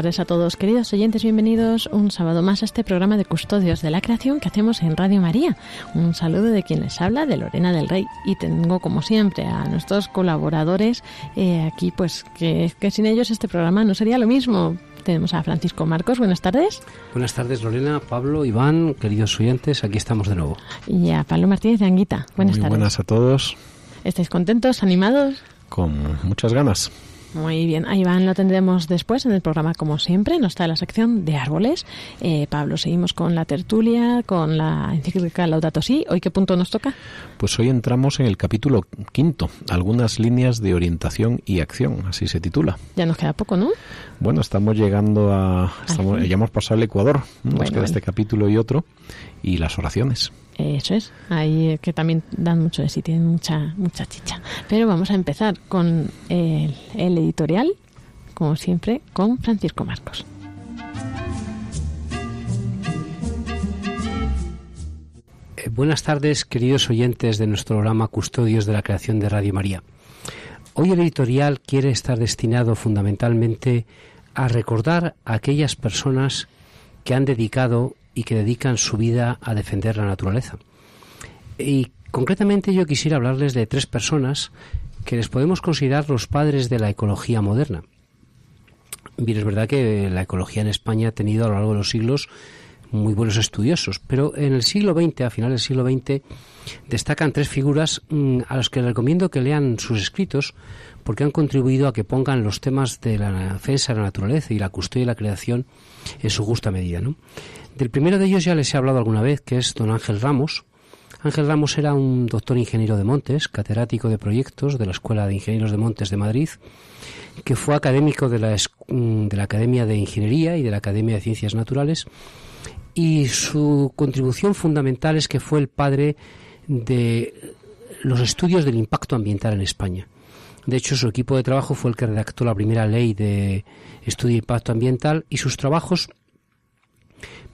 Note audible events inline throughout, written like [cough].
Tardes a todos, queridos oyentes. Bienvenidos un sábado más a este programa de Custodios de la Creación que hacemos en Radio María. Un saludo de quien les habla, de Lorena del Rey. Y tengo, como siempre, a nuestros colaboradores eh, aquí, pues que, que sin ellos este programa no sería lo mismo. Tenemos a Francisco Marcos. Buenas tardes. Buenas tardes, Lorena, Pablo, Iván, queridos oyentes. Aquí estamos de nuevo. Y a Pablo Martínez de Anguita. Buenas Muy tardes. Buenas a todos. ¿Estáis contentos, animados? Con muchas ganas. Muy bien, a Iván lo tendremos después en el programa como siempre, no está en la sección de árboles. Eh, Pablo, seguimos con la tertulia, con la encíclica Laudato Si. ¿Hoy qué punto nos toca? Pues hoy entramos en el capítulo quinto, algunas líneas de orientación y acción, así se titula. Ya nos queda poco, ¿no? Bueno, estamos llegando a... Estamos, ya hemos pasado el Ecuador, nos Bueno, queda este capítulo y otro, y las oraciones. Eso es, ahí eh, que también dan mucho de sí, tienen mucha, mucha chicha. Pero vamos a empezar con el, editorial, como siempre, con Francisco Marcos. Eh, buenas tardes, queridos oyentes de nuestro programa Custodios de la Creación de Radio María. Hoy el editorial quiere estar destinado fundamentalmente a recordar a aquellas personas que han dedicado y que dedican su vida a defender la naturaleza. Y concretamente yo quisiera hablarles de tres personas que les podemos considerar los padres de la ecología moderna. Bien, es verdad que la ecología en España ha tenido a lo largo de los siglos muy buenos estudiosos, pero en el siglo XX, a finales del siglo XX, destacan tres figuras mm, a las que les recomiendo que lean sus escritos porque han contribuido a que pongan los temas de la defensa de la naturaleza y la custodia de la creación en su justa medida. Del primero de ellos ya les he hablado alguna vez, que es don Ángel Ramos. Ángel Ramos era un doctor ingeniero de Montes, catedrático de proyectos de la Escuela de Ingenieros de Montes de Madrid, que fue académico de la, mm, de la Academia de Ingeniería y de la Academia de Ciencias Naturales, y su contribución fundamental es que fue el padre de los estudios del impacto ambiental en España. De hecho, su equipo de trabajo fue el que redactó la primera ley de estudio de impacto ambiental y sus trabajos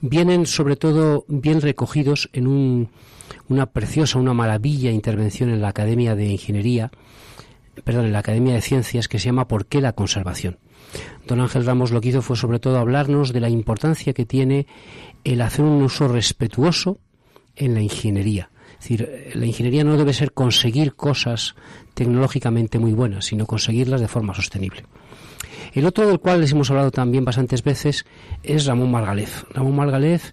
vienen sobre todo bien recogidos en una preciosa, una maravilla intervención en la Academia de Ingeniería, perdón, en la Academia de Ciencias que se llama ¿Por qué la conservación? Don Ángel Ramos lo que hizo fue sobre todo hablarnos de la importancia que tiene el hacer un uso respetuoso en la ingeniería. Es decir, la ingeniería no debe ser conseguir cosas tecnológicamente muy buenas, sino conseguirlas de forma sostenible. El otro del cual les hemos hablado también bastantes veces es Ramón Margalef. Ramón Margalef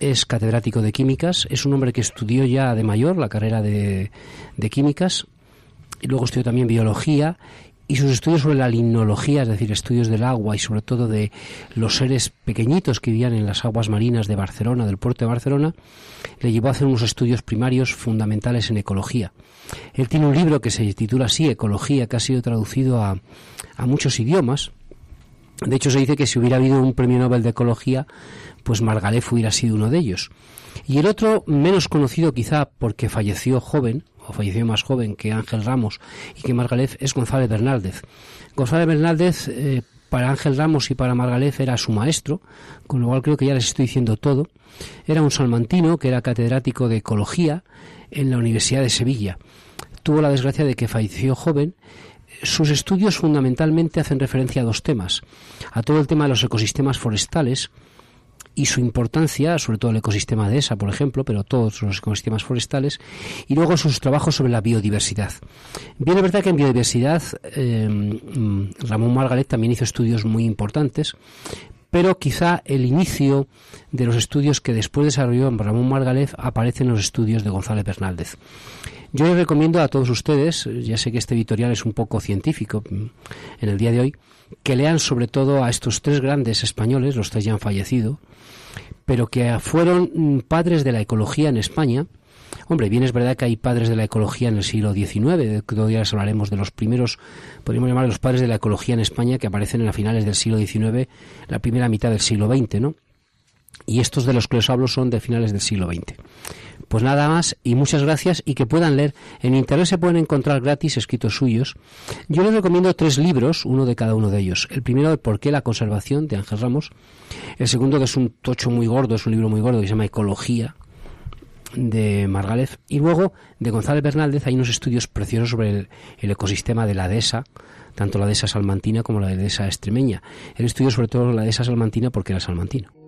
es catedrático de químicas, es un hombre que estudió ya de mayor la carrera de, de químicas y luego estudió también biología y sus estudios sobre la limnología, es decir, estudios del agua y sobre todo de los seres pequeñitos que vivían en las aguas marinas de Barcelona, del puerto de Barcelona, le llevó a hacer unos estudios primarios fundamentales en ecología. Él tiene un libro que se titula así, Ecología, que ha sido traducido a, a muchos idiomas. De hecho, se dice que si hubiera habido un premio Nobel de Ecología, pues Margalef hubiera sido uno de ellos. Y el otro, menos conocido quizá porque falleció joven, o falleció más joven que Ángel Ramos y que Margalef, es González Bernaldez. González Bernaldez, eh, para Ángel Ramos y para Margalef era su maestro, con lo cual creo que ya les estoy diciendo todo. Era un salmantino que era catedrático de ecología en la Universidad de Sevilla. Tuvo la desgracia de que falleció joven sus estudios fundamentalmente hacen referencia a dos temas. A todo el tema de los ecosistemas forestales, y su importancia, sobre todo el ecosistema de esa, por ejemplo, pero todos los ecosistemas forestales, y luego sus trabajos sobre la biodiversidad. Bien, es verdad que en biodiversidad eh, Ramón Margaret también hizo estudios muy importantes, pero quizá el inicio de los estudios que después desarrolló Ramón Margalef aparece en los estudios de González Bernaldez. Yo les recomiendo a todos ustedes, ya sé que este editorial es un poco científico mm, en el día de hoy, que lean sobre todo a estos tres grandes españoles, los tres ya han fallecido, pero que fueron mm, padres de la ecología en España. Hombre, bien es verdad que hay padres de la ecología en el siglo XIX, todavía les hablaremos de los primeros, podríamos llamar los padres de la ecología en España que aparecen en las finales del siglo XIX, la primera mitad del siglo XX, ¿no? Y estos de los que les hablo son de finales del siglo XX. Pues nada más y muchas gracias y que puedan leer. En Internet se pueden encontrar gratis escritos suyos. Yo les recomiendo tres libros, uno de cada uno de ellos. El primero, de ¿Por qué la conservación? de Ángel Ramos. El segundo, que es un tocho muy gordo, es un libro muy gordo que se llama Ecología de Margalef. Y luego, de González Bernaldez, hay unos estudios preciosos sobre el, el ecosistema de la dehesa tanto la dehesa salmantina como la dehesa extremeña. El estudio sobre todo la dehesa salmantina porque era salmantino.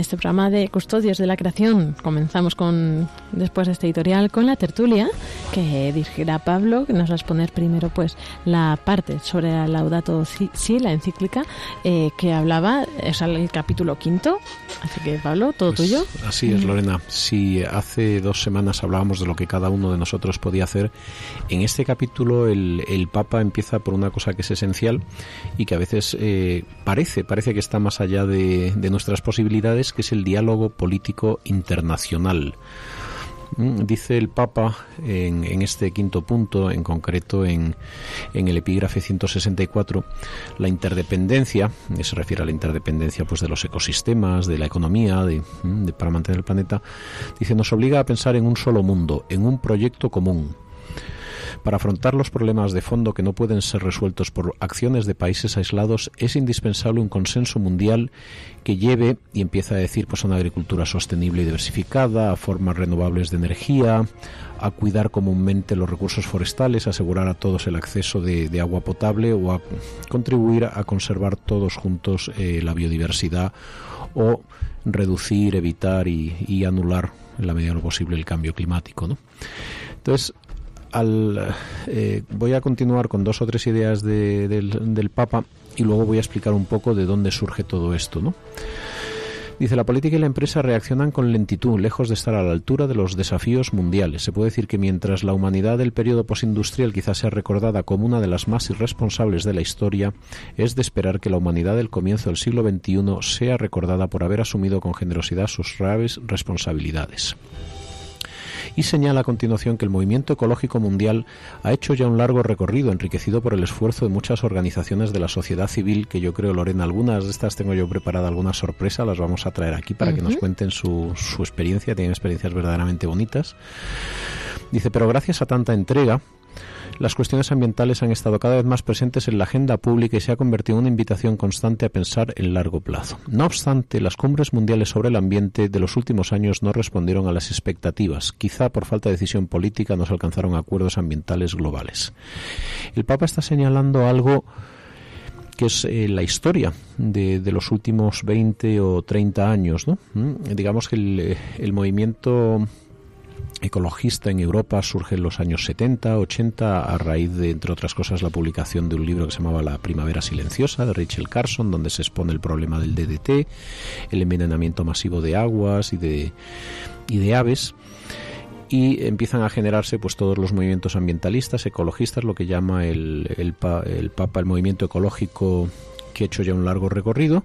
Este programa de Custodios de la Creación. Comenzamos con, después de este editorial, con la tertulia que dirigirá Pablo, que nos va a exponer primero pues la parte sobre la Laudato Si, la encíclica, eh, que hablaba, es el capítulo quinto. Así que Pablo, todo pues tuyo. Así es, Lorena. Si hace dos semanas hablábamos de lo que cada uno de nosotros podía hacer, en este capítulo el, el Papa empieza por una cosa que es esencial y que a veces eh, parece, parece que está más allá de, de nuestras posibilidades, que es el diálogo político internacional. Mm, dice el Papa en, en, este quinto punto, en concreto en, en, el epígrafe 164, la interdependencia, se refiere a la interdependencia pues, de los ecosistemas, de la economía, de, mm, de, para mantener el planeta, dice, nos obliga a pensar en un solo mundo, en un proyecto común para afrontar los problemas de fondo que no pueden ser resueltos por acciones de países aislados, es indispensable un consenso mundial que lleve, y empieza a decir, pues a una agricultura sostenible y diversificada, a formas renovables de energía, a cuidar comúnmente los recursos forestales, a asegurar a todos el acceso de, agua potable o a contribuir a conservar todos juntos eh, la biodiversidad o reducir, evitar y, y, anular en la medida de lo posible el cambio climático. ¿no? Entonces, al, eh, voy a continuar con dos o tres ideas de, del, Papa y luego voy a explicar un poco de dónde surge todo esto. Dice, la política y la empresa reaccionan con lentitud, lejos de estar a la altura de los desafíos mundiales. Se puede decir que mientras la humanidad del periodo postindustrial quizás sea recordada como una de las más irresponsables de la historia, es de esperar que la humanidad del comienzo del siglo XXI sea recordada por haber asumido con generosidad sus graves responsabilidades y señala a continuación que el movimiento ecológico mundial ha hecho ya un largo recorrido enriquecido por el esfuerzo de muchas organizaciones de la sociedad civil que yo creo, Lorena, algunas de estas tengo yo preparada alguna sorpresa, las vamos a traer aquí para uh -huh. que nos cuenten su, su experiencia, tienen experiencias verdaderamente bonitas. Dice, pero gracias a tanta entrega, las cuestiones ambientales han estado cada vez más presentes en la agenda pública y se ha convertido en una invitación constante a pensar en largo plazo. No obstante, las cumbres mundiales sobre el ambiente de los últimos años no respondieron a las expectativas. Quizá por falta de decisión política no se alcanzaron acuerdos ambientales globales. El Papa está señalando algo que es eh, la historia de, los últimos 20 o 30 años. ¿no? ¿Mm? Digamos que el, el movimiento ecologista en Europa surge en los años 70, 80, a raíz de, entre otras cosas, la publicación de un libro que se llamaba La Primavera Silenciosa, de Rachel Carson, donde se expone el problema del DDT, el envenenamiento masivo de aguas y de, y de aves y empiezan a generarse pues todos los movimientos ambientalistas, ecologistas, lo que llama el, el, el Papa el movimiento ecológico que ha hecho ya un largo recorrido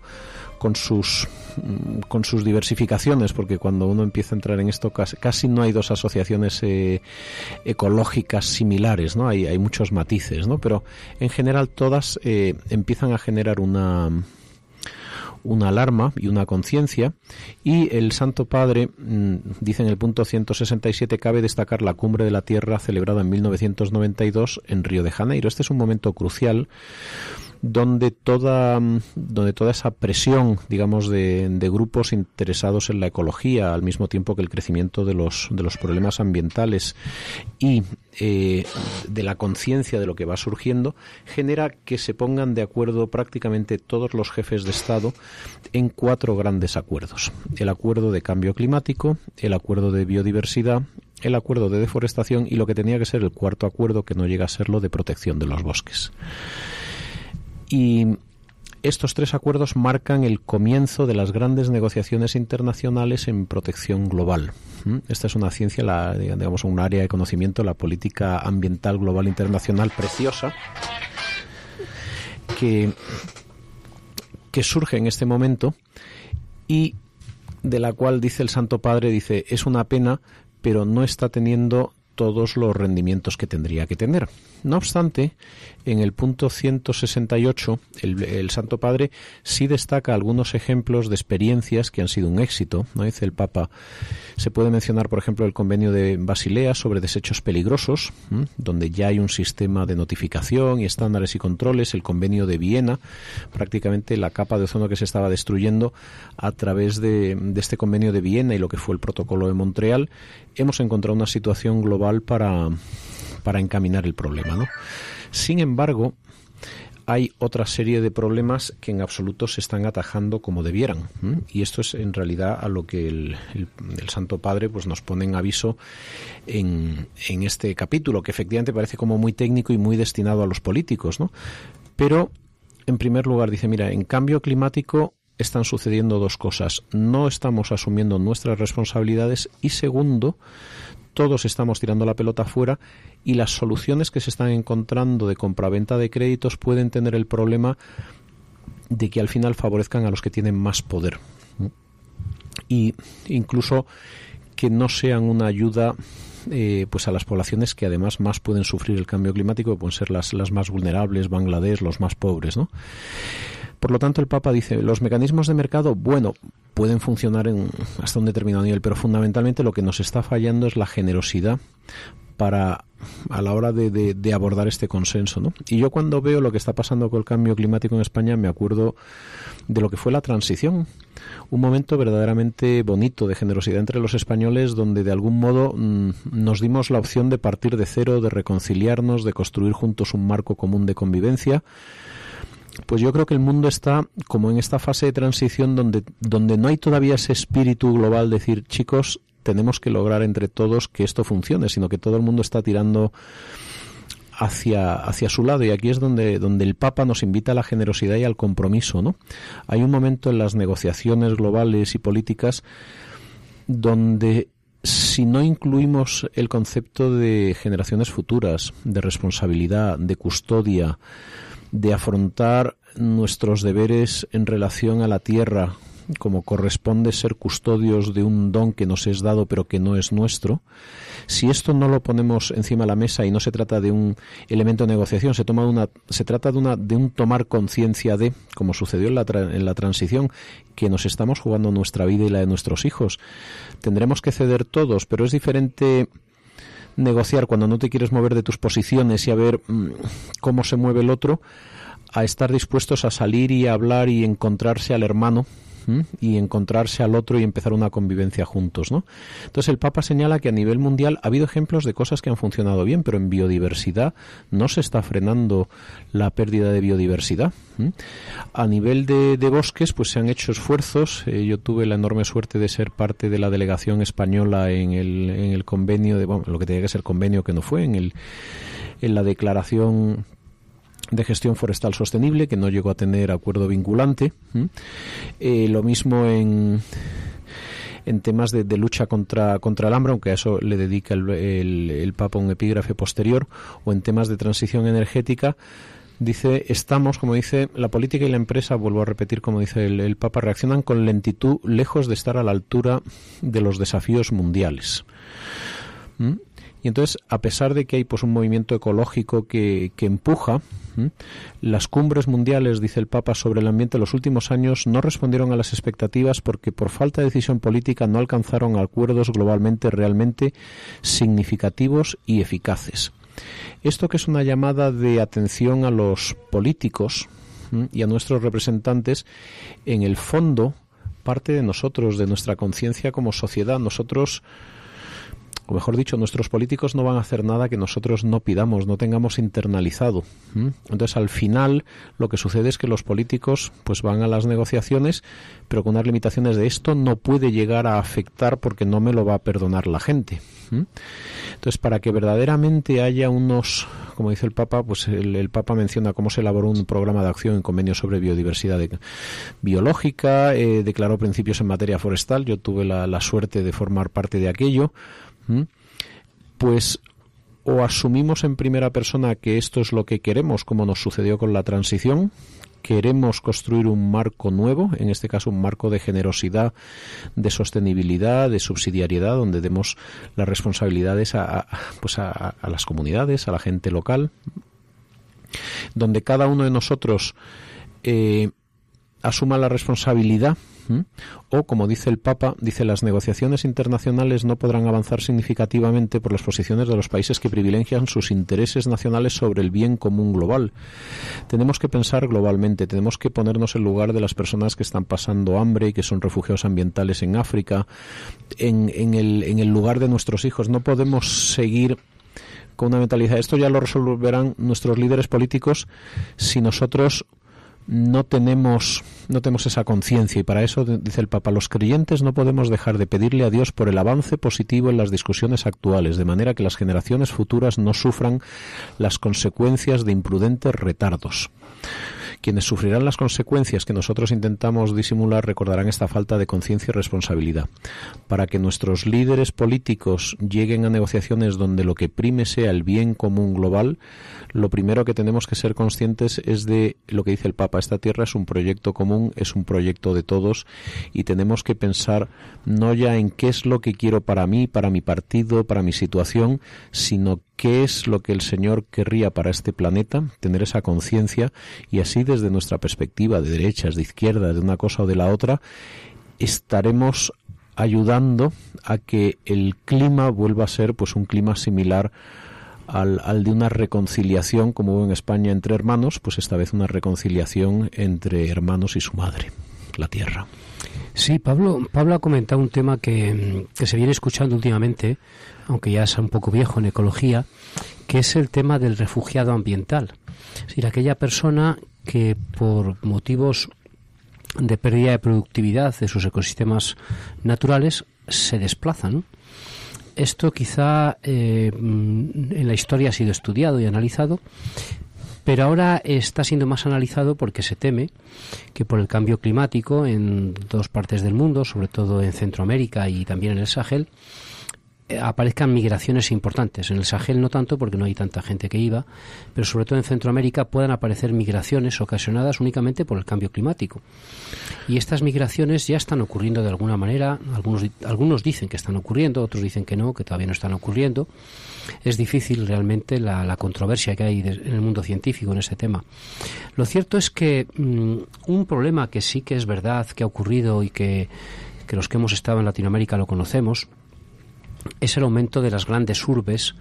con sus con sus diversificaciones, porque cuando uno empieza a entrar en esto casi, casi no hay dos asociaciones eh, ecológicas similares, ¿no? Hay, hay muchos matices, ¿no? Pero en general todas eh, empiezan a generar una una alarma y una conciencia y el Santo Padre mmm, dice en el punto 167 cabe destacar la cumbre de la Tierra celebrada en 1992 en Río de Janeiro. Este es un momento crucial donde toda, donde toda esa presión, digamos, de, de, grupos interesados en la ecología, al mismo tiempo que el crecimiento de los, de los problemas ambientales y eh, de la conciencia de lo que va surgiendo, genera que se pongan de acuerdo prácticamente todos los jefes de Estado en cuatro grandes acuerdos. El acuerdo de cambio climático, el acuerdo de biodiversidad, el acuerdo de deforestación y lo que tenía que ser el cuarto acuerdo, que no llega a ser lo de protección de los bosques. Y estos tres acuerdos marcan el comienzo de las grandes negociaciones internacionales en protección global. Esta es una ciencia, la, digamos, un área de conocimiento, la política ambiental global internacional preciosa, que, que surge en este momento y de la cual dice el Santo Padre, dice, es una pena, pero no está teniendo todos los rendimientos que tendría que tener. No obstante, en el punto 168, el, el, Santo Padre sí destaca algunos ejemplos de experiencias que han sido un éxito. ¿no? Dice el Papa, se puede mencionar, por ejemplo, el convenio de Basilea sobre desechos peligrosos, donde ya hay un sistema de notificación y estándares y controles. El convenio de Viena, prácticamente la capa de ozono que se estaba destruyendo a través de este convenio de Viena y lo que fue el protocolo de Montreal, hemos encontrado una situación global para, para encaminar el problema. ¿no? Sin embargo, hay otra serie de problemas que en absoluto se están atajando como debieran. Y esto es en realidad a lo que el, el, el, Santo Padre pues, nos pone en aviso en, en, este capítulo, que efectivamente parece como muy técnico y muy destinado a los políticos. ¿no? Pero, en primer lugar, dice, mira, en cambio climático están sucediendo dos cosas. No estamos asumiendo nuestras responsabilidades y segundo, todos estamos tirando la pelota fuera y las soluciones que se están encontrando de compraventa de créditos pueden tener el problema de que al final favorezcan a los que tienen más poder. Y incluso que no sean una ayuda eh, pues a las poblaciones que además más pueden sufrir el cambio climático, que pueden ser las, las más vulnerables, Bangladesh, los más pobres, ¿no? Por lo tanto, el Papa dice, los mecanismos de mercado, bueno, pueden funcionar en, hasta un determinado nivel, pero fundamentalmente lo que nos está fallando es la generosidad para a la hora de, abordar este consenso. ¿no? Y yo cuando veo lo que está pasando con el cambio climático en España me acuerdo de lo que fue la transición, un momento verdaderamente bonito de generosidad entre los españoles donde de algún modo mm, nos dimos la opción de partir de cero, de reconciliarnos, de construir juntos un marco común de convivencia pues yo creo que el mundo está como en esta fase de transición donde, donde no hay todavía ese espíritu global de decir, chicos, tenemos que lograr entre todos que esto funcione, sino que todo el mundo está tirando hacia, hacia su lado y aquí es donde, donde el Papa nos invita a la generosidad y al compromiso, ¿no? Hay un momento en las negociaciones globales y políticas donde si no incluimos el concepto de generaciones futuras, de responsabilidad, de custodia, de afrontar nuestros deberes en relación a la tierra, como corresponde ser custodios de un don que nos es dado pero que no es nuestro, si esto no lo ponemos encima de la mesa y no se trata de un elemento de negociación, se toma una, se trata de una, de un tomar conciencia de, como sucedió en la, en la transición, que nos estamos jugando nuestra vida y la de nuestros hijos. Tendremos que ceder todos, pero es diferente negociar cuando no te quieres mover de tus posiciones y a ver mm, cómo se mueve el otro, a estar dispuestos a salir y a hablar y encontrarse al hermano y encontrarse al otro y empezar una convivencia juntos, ¿no? Entonces el Papa señala que a nivel mundial ha habido ejemplos de cosas que han funcionado bien, pero en biodiversidad no se está frenando la pérdida de biodiversidad. A nivel de, bosques, pues se han hecho esfuerzos. Eh, yo tuve la enorme suerte de ser parte de la delegación española en el, en el convenio de, bueno, lo que tenía que ser convenio que no fue, en el en la declaración de gestión forestal sostenible, que no llegó a tener acuerdo vinculante. Eh, lo mismo en, en temas de, lucha contra, contra el hambre, aunque a eso le dedica el, el, Papa un epígrafe posterior, o en temas de transición energética. Dice, estamos, como dice, la política y la empresa, vuelvo a repetir como dice el, Papa, reaccionan con lentitud, lejos de estar a la altura de los desafíos mundiales. Y entonces, a pesar de que hay pues un movimiento ecológico que, empuja, las cumbres mundiales, dice el Papa, sobre el ambiente en los últimos años no respondieron a las expectativas porque por falta de decisión política no alcanzaron acuerdos globalmente realmente significativos y eficaces. Esto que es una llamada de atención a los políticos y a nuestros representantes, en el fondo parte de nosotros, de nuestra conciencia como sociedad. Nosotros o mejor dicho, nuestros políticos no van a hacer nada que nosotros no pidamos, no tengamos internalizado. Entonces, al final, lo que sucede es que los políticos pues van a las negociaciones, pero con unas limitaciones de esto no puede llegar a afectar porque no me lo va a perdonar la gente. Entonces, para que verdaderamente haya unos, como dice el Papa, pues el, Papa menciona cómo se elaboró un programa de acción en convenio sobre biodiversidad biológica, eh, declaró principios en materia forestal. Yo tuve la suerte de formar parte de aquello pues o asumimos en primera persona que esto es lo que queremos, como nos sucedió con la transición, queremos construir un marco nuevo, en este caso un marco de generosidad, de sostenibilidad, de subsidiariedad, donde demos las responsabilidades a, pues a, las comunidades, a la gente local, donde cada uno de nosotros eh, asuma la responsabilidad o, como dice el Papa, dice las negociaciones internacionales no podrán avanzar significativamente por las posiciones de los países que privilegian sus intereses nacionales sobre el bien común global. Tenemos que pensar globalmente, tenemos que ponernos en lugar de las personas que están pasando hambre y que son refugiados ambientales en África, en, el, en el lugar de nuestros hijos. No podemos seguir con una mentalidad. Esto ya lo resolverán nuestros líderes políticos si nosotros no tenemos no tenemos esa conciencia y para eso dice el Papa los creyentes no podemos dejar de pedirle a Dios por el avance positivo en las discusiones actuales de manera que las generaciones futuras no sufran las consecuencias de imprudentes retardos Quienes sufrirán las consecuencias que nosotros intentamos disimular recordarán esta falta de conciencia y responsabilidad. Para que nuestros líderes políticos lleguen a negociaciones donde lo que prime sea el bien común global, lo primero que tenemos que ser conscientes es de lo que dice el Papa. Esta tierra es un proyecto común, es un proyecto de todos y tenemos que pensar no ya en qué es lo que quiero para mí, para mi partido, para mi situación, sino qué es lo que el Señor querría para este planeta, tener esa conciencia y así desde nuestra perspectiva de derechas, de izquierdas, de una cosa o de la otra, estaremos ayudando a que el clima vuelva a ser pues un clima similar al, al, de una reconciliación como hubo en España entre hermanos, pues esta vez una reconciliación entre hermanos y su madre, la tierra. Sí, Pablo, Pablo ha comentado un tema que, que se viene escuchando últimamente, aunque ya es un poco viejo en ecología, que es el tema del refugiado ambiental. Es decir, aquella persona que por motivos de pérdida de productividad de sus ecosistemas naturales se desplazan. Esto quizá eh, en la historia ha sido estudiado y analizado, pero ahora está siendo más analizado porque se teme que por el cambio climático en dos partes del mundo, sobre todo en Centroamérica y también en el Sahel, aparezcan migraciones importantes. En el Sahel no tanto porque no hay tanta gente que iba, pero sobre todo en Centroamérica puedan aparecer migraciones ocasionadas únicamente por el cambio climático. Y estas migraciones ya están ocurriendo de alguna manera, algunos, algunos dicen que están ocurriendo, otros dicen que no, que todavía no están ocurriendo. Es difícil realmente la, la controversia que hay en el mundo científico en este tema. Lo cierto es que mmm, un problema que sí que es verdad que ha ocurrido y que, que los que hemos estado en Latinoamérica lo conocemos, es el aumento de las grandes urbes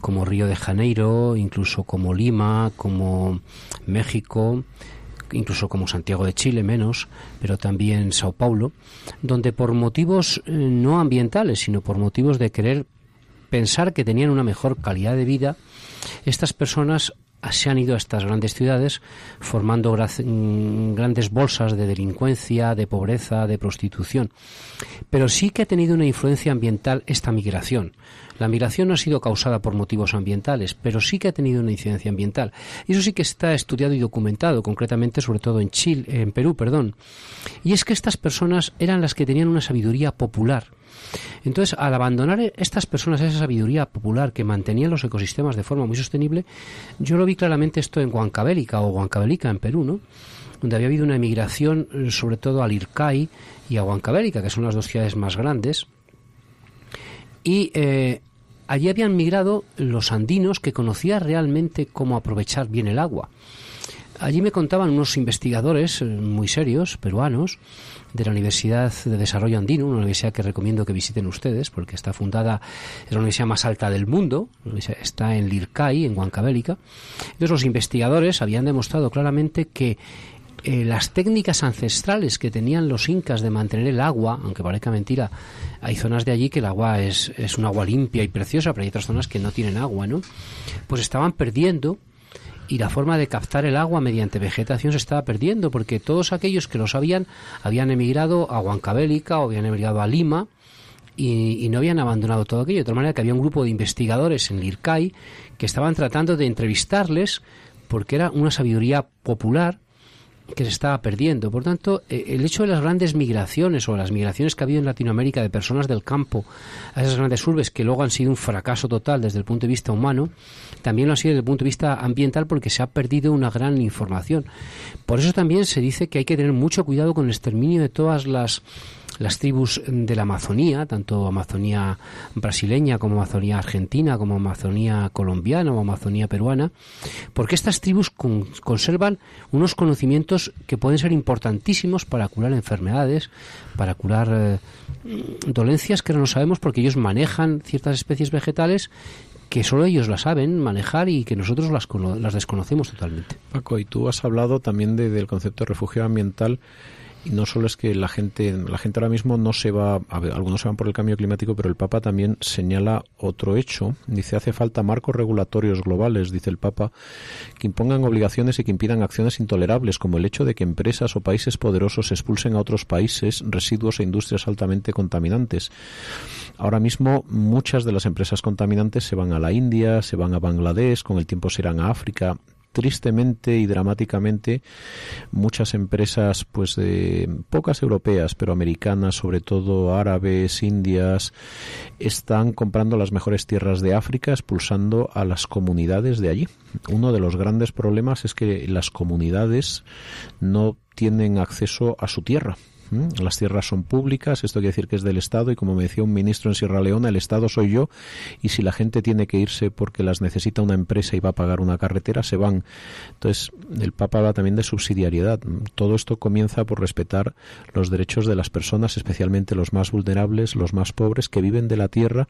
como Río de Janeiro, incluso como Lima, como México, incluso como Santiago de Chile menos, pero también Sao Paulo, donde por motivos eh, no ambientales, sino por motivos de querer pensar que tenían una mejor calidad de vida, estas personas se han ido a estas grandes ciudades formando mm, grandes bolsas de delincuencia, de pobreza, de prostitución. Pero sí que ha tenido una influencia ambiental esta migración. La migración no ha sido causada por motivos ambientales, pero sí que ha tenido una incidencia ambiental. Y eso sí que está estudiado y documentado, concretamente sobre todo en Chile, en Perú, perdón. Y es que estas personas eran las que tenían una sabiduría popular entonces, al abandonar estas personas esa sabiduría popular que mantenían los ecosistemas de forma muy sostenible, yo lo vi claramente esto en Huancavelica o Huancavelica en Perú, ¿no? donde había habido una emigración eh, sobre todo al Ircay y a Huancavelica, que son las dos ciudades más grandes, y eh, allí habían migrado los andinos que conocían realmente cómo aprovechar bien el agua. Allí me contaban unos investigadores eh, muy serios, peruanos, de la Universidad de Desarrollo Andino, una universidad que recomiendo que visiten ustedes porque está fundada, es la universidad más alta del mundo, está en Lircay, en Huancavelica. Entonces los investigadores habían demostrado claramente que eh, las técnicas ancestrales que tenían los incas de mantener el agua, aunque parezca mentira, hay zonas de allí que el agua es, es un agua limpia y preciosa, pero hay otras zonas que no tienen agua, ¿no? Pues estaban perdiendo y la forma de captar el agua mediante vegetación se estaba perdiendo porque todos aquellos que lo sabían habían emigrado a Huancavelica o habían emigrado a Lima y, no habían abandonado todo aquello. De tal manera que había un grupo de investigadores en Lircay que estaban tratando de entrevistarles porque era una sabiduría popular que se estaba perdiendo. Por tanto, eh, el hecho de las grandes migraciones o las migraciones que ha habido en Latinoamérica de personas del campo a esas grandes urbes que luego han sido un fracaso total desde el punto de vista humano, también lo ha sido desde el punto de vista ambiental porque se ha perdido una gran información. Por eso también se dice que hay que tener mucho cuidado con el exterminio de todas las las tribus de la Amazonía, tanto Amazonía brasileña como Amazonía argentina, como Amazonía colombiana o Amazonía peruana, porque estas tribus con, conservan unos conocimientos que pueden ser importantísimos para curar enfermedades, para curar eh, dolencias que no sabemos porque ellos manejan ciertas especies vegetales que solo ellos la saben manejar y que nosotros las, las desconocemos totalmente. Paco, y tú has hablado también de, del concepto de refugio ambiental y no solo es que la gente la gente ahora mismo no se va a ver, algunos se van por el cambio climático pero el Papa también señala otro hecho. Dice hace falta marcos regulatorios globales dice el Papa que impongan obligaciones y que impidan acciones intolerables como el hecho de que empresas o países poderosos expulsen a otros países residuos e industrias altamente contaminantes ahora mismo muchas de las empresas contaminantes se van a la India se van a Bangladesh con el tiempo se irán a África tristemente y dramáticamente muchas empresas pues de pocas europeas pero americanas sobre todo árabes indias están comprando las mejores tierras de África expulsando a las comunidades de allí. Uno de los grandes problemas es que las comunidades no tienen acceso a su tierra las tierras son públicas, esto quiere decir que es del Estado y como me decía un ministro en Sierra Leona, el Estado soy yo y si la gente tiene que irse porque las necesita una empresa y va a pagar una carretera, se van. Entonces, el Papa habla también de subsidiariedad. Todo esto comienza por respetar los derechos de las personas, especialmente los más vulnerables, los más pobres, que viven de la tierra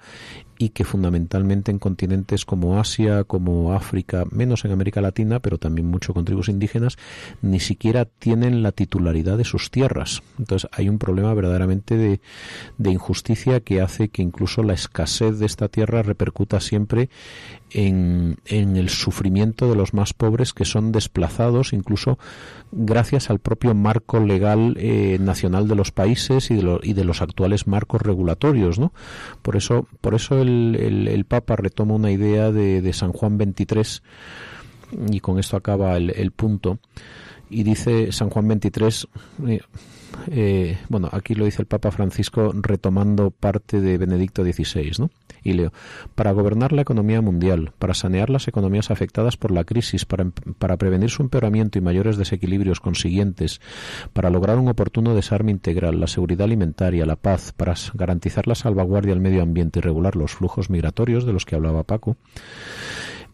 y que fundamentalmente en continentes como Asia, como África, menos en América Latina, pero también mucho con tribus indígenas, ni siquiera tienen la titularidad de sus tierras. Entonces hay un problema verdaderamente de, injusticia que hace que incluso la escasez de esta tierra repercuta siempre en, en, el sufrimiento de los más pobres que son desplazados incluso gracias al propio marco legal eh, nacional de los países y de, y de, los actuales marcos regulatorios ¿no? por eso por eso el, Papa retoma una idea de, San Juan 23 y con esto acaba el punto y dice San Juan 23 eh, eh, bueno, aquí lo dice el Papa Francisco retomando parte de Benedicto XVI, ¿no? Y leo, para gobernar la economía mundial, para sanear las economías afectadas por la crisis, para, para prevenir su empeoramiento y mayores desequilibrios consiguientes, para lograr un oportuno desarme integral, la seguridad alimentaria, la paz, para garantizar la salvaguardia del medio ambiente y regular los flujos migratorios de los que hablaba Paco,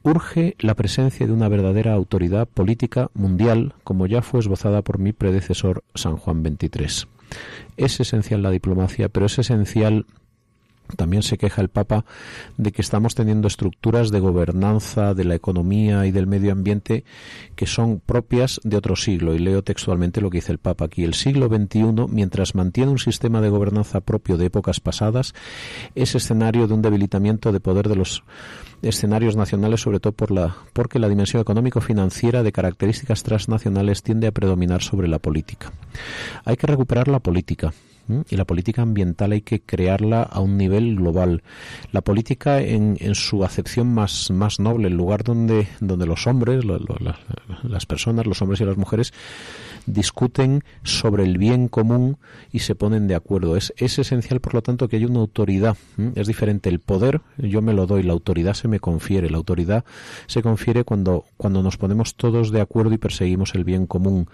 urge la presencia de una verdadera autoridad política mundial, como ya fue esbozada por mi predecesor San Juan XXIII. Es esencial la diplomacia, pero es esencial también se queja el Papa de que estamos teniendo estructuras de gobernanza de la economía y del medio ambiente que son propias de otro siglo. Y leo textualmente lo que dice el Papa aquí. El siglo XXI, mientras mantiene un sistema de gobernanza propio de épocas pasadas, es escenario de un debilitamiento de poder de los escenarios nacionales, sobre todo por la, porque la dimensión económico-financiera de características transnacionales tiende a predominar sobre la política. Hay que recuperar la política, y la política ambiental hay que crearla a un nivel global. La política en, en su acepción más, más noble, el lugar donde, donde los hombres, lo, lo, la, las personas, los hombres y las mujeres, discuten sobre el bien común y se ponen de acuerdo. Es, es esencial, por lo tanto, que haya una autoridad. Es diferente el poder, yo me lo doy, la autoridad se me confiere. La autoridad se confiere cuando, cuando nos ponemos todos de acuerdo y perseguimos el bien común.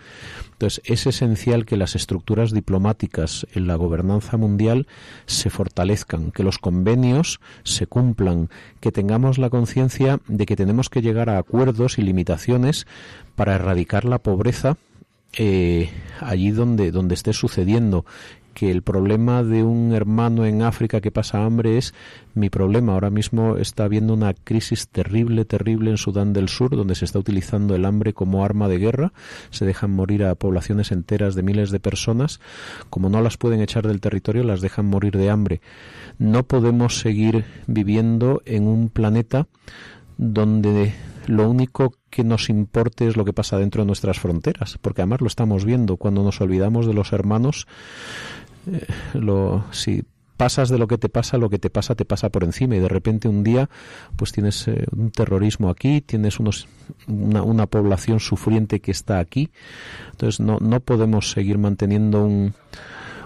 Entonces, es esencial que las estructuras diplomáticas en la gobernanza mundial se fortalezcan, que los convenios se cumplan, que tengamos la conciencia de que tenemos que llegar a acuerdos y limitaciones para erradicar la pobreza eh, allí donde, donde esté sucediendo que el problema de un hermano en África que pasa hambre es mi problema. Ahora mismo está habiendo una crisis terrible, terrible en Sudán del Sur, donde se está utilizando el hambre como arma de guerra. Se dejan morir a poblaciones enteras de miles de personas. Como no las pueden echar del territorio, las dejan morir de hambre. No podemos seguir viviendo en un planeta donde lo único que nos importe es lo que pasa dentro de nuestras fronteras, porque además lo estamos viendo cuando nos olvidamos de los hermanos. Eh, lo, si pasas de lo que te pasa, lo que te pasa te pasa por encima y de repente un día pues tienes eh, un terrorismo aquí, tienes unos, una, una, población sufriente que está aquí, entonces no, no podemos seguir manteniendo un,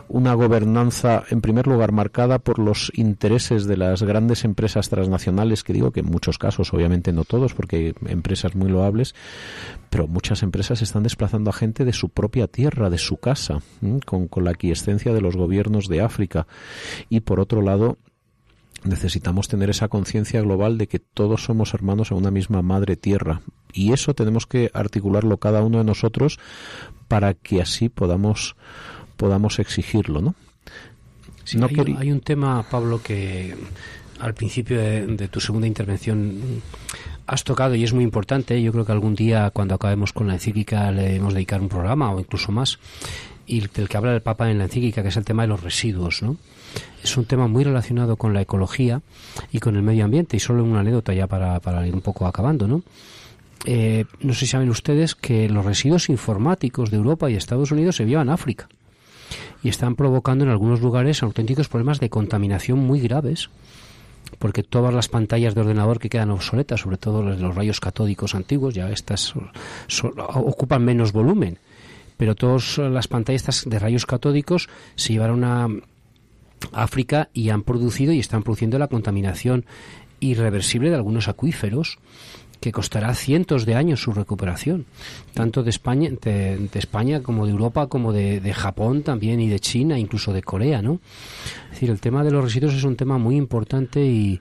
una gobernanza, en primer lugar, marcada por los intereses de las grandes empresas transnacionales, que digo que en muchos casos, obviamente no todos, porque hay empresas muy loables, pero muchas empresas están desplazando a gente de su propia tierra, de su casa, con, con la aquiescencia de los gobiernos de África. Y por otro lado, necesitamos tener esa conciencia global de que todos somos hermanos en una misma madre tierra y eso tenemos que articularlo cada uno de nosotros para que así podamos podamos exigirlo, ¿no? Sí, no hay, quería... hay, un tema, Pablo, que al principio de, de, tu segunda intervención has tocado y es muy importante. Yo creo que algún día, cuando acabemos con la encíclica, le debemos dedicar un programa o incluso más. Y del que habla el Papa en la encíclica, que es el tema de los residuos, ¿no? Es un tema muy relacionado con la ecología y con el medio ambiente. Y solo una anécdota ya para, para ir un poco acabando, ¿no? Eh, no sé si saben ustedes que los residuos informáticos de Europa y Estados Unidos se llevan a África y están provocando en algunos lugares auténticos problemas de contaminación muy graves porque todas las pantallas de ordenador que quedan obsoletas, sobre todo los rayos catódicos antiguos, ya estas ocupan menos volumen, pero todas las pantallas de rayos catódicos se llevaron a África y han producido y están produciendo la contaminación irreversible de algunos acuíferos que costará cientos de años su recuperación, tanto de España, de, España como de Europa, como de, Japón también y de China, incluso de Corea, ¿no? Es decir, el tema de los residuos es un tema muy importante y,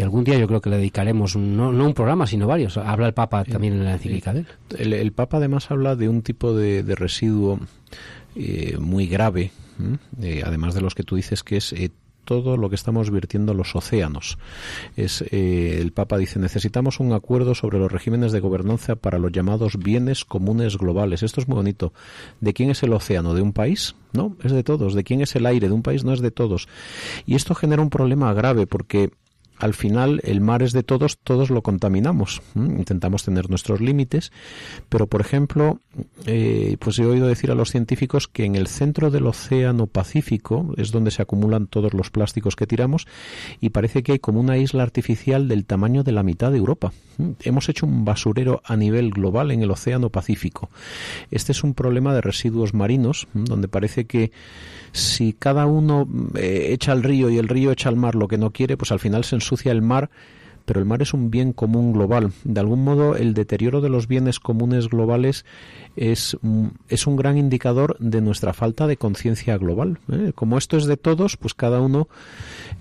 algún día yo creo que le dedicaremos no, un programa, sino varios. Habla el Papa también en la encíclica de él. El, Papa además habla de un tipo de, residuo eh, muy grave, eh, además de los que tú dices que es eh, todo lo que estamos virtiendo los océanos. Es, eh, el Papa dice, necesitamos un acuerdo sobre los regímenes de gobernanza para los llamados bienes comunes globales. Esto es muy bonito. ¿De quién es el océano? ¿De un país? No, es de todos. ¿De quién es el aire? De un país no es de todos. Y esto genera un problema grave porque al final el mar es de todos, todos lo contaminamos. Intentamos tener nuestros límites, pero por ejemplo, eh, pues he oído decir a los científicos que en el centro del océano Pacífico es donde se acumulan todos los plásticos que tiramos y parece que hay como una isla artificial del tamaño de la mitad de Europa. Hemos hecho un basurero a nivel global en el océano Pacífico. Este es un problema de residuos marinos, donde parece que si cada uno eh, echa al río y el río echa al mar lo que no quiere, pues al final se el mar pero el mar es un bien común global. De algún modo, el deterioro de los bienes comunes globales es, es un gran indicador de nuestra falta de conciencia global. ¿eh? Como esto es de todos, pues cada uno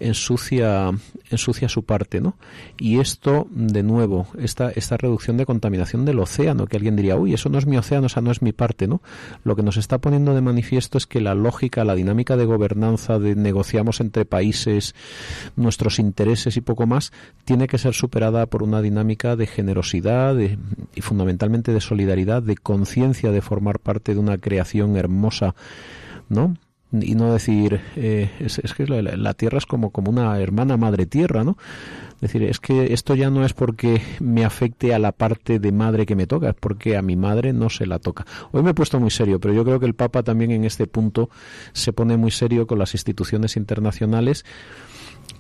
ensucia, ensucia su parte, ¿no? Y esto, de nuevo, esta, esta reducción de contaminación del océano, que alguien diría, uy, eso no es mi océano, esa no es mi parte, ¿no? Lo que nos está poniendo de manifiesto es que la lógica, la dinámica de gobernanza, de negociamos entre países nuestros intereses y poco más, tiene que ser superada por una dinámica de generosidad y fundamentalmente de solidaridad, de conciencia de formar parte de una creación hermosa, ¿no? Y no decir eh, es, que la, tierra es como como una hermana madre tierra no es decir es que esto ya no es porque me afecte a la parte de madre que me toca es porque a mi madre no se la toca. Hoy me he puesto muy serio pero yo creo que el papa también en este punto se pone muy serio con las instituciones internacionales